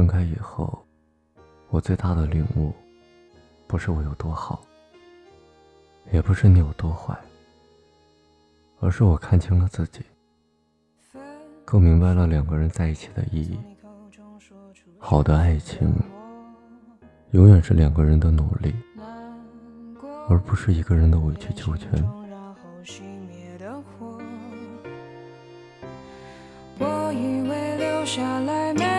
分开以后，我最大的领悟，不是我有多好，也不是你有多坏，而是我看清了自己，更明白了两个人在一起的意义。好的爱情，永远是两个人的努力，而不是一个人的委曲求全。我以为留下来没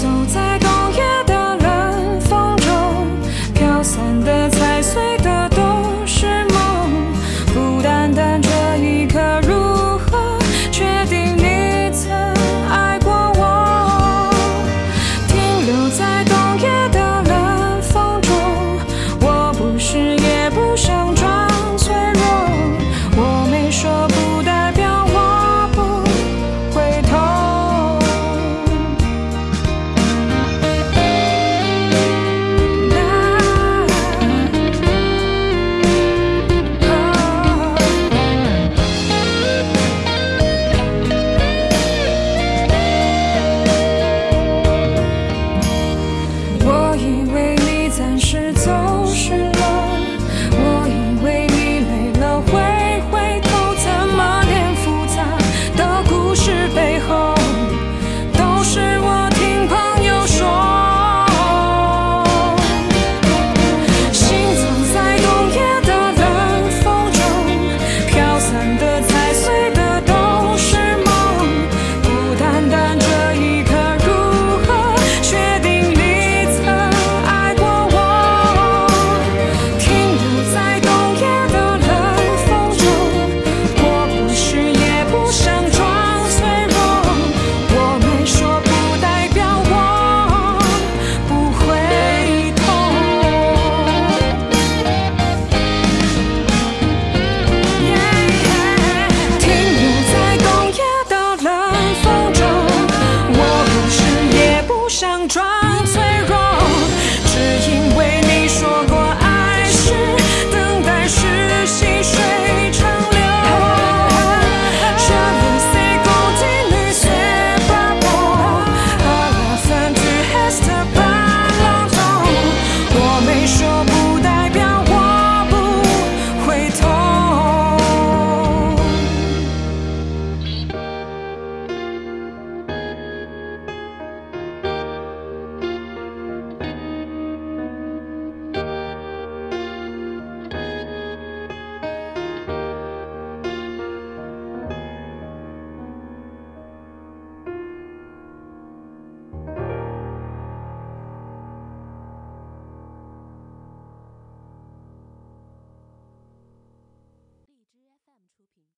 走在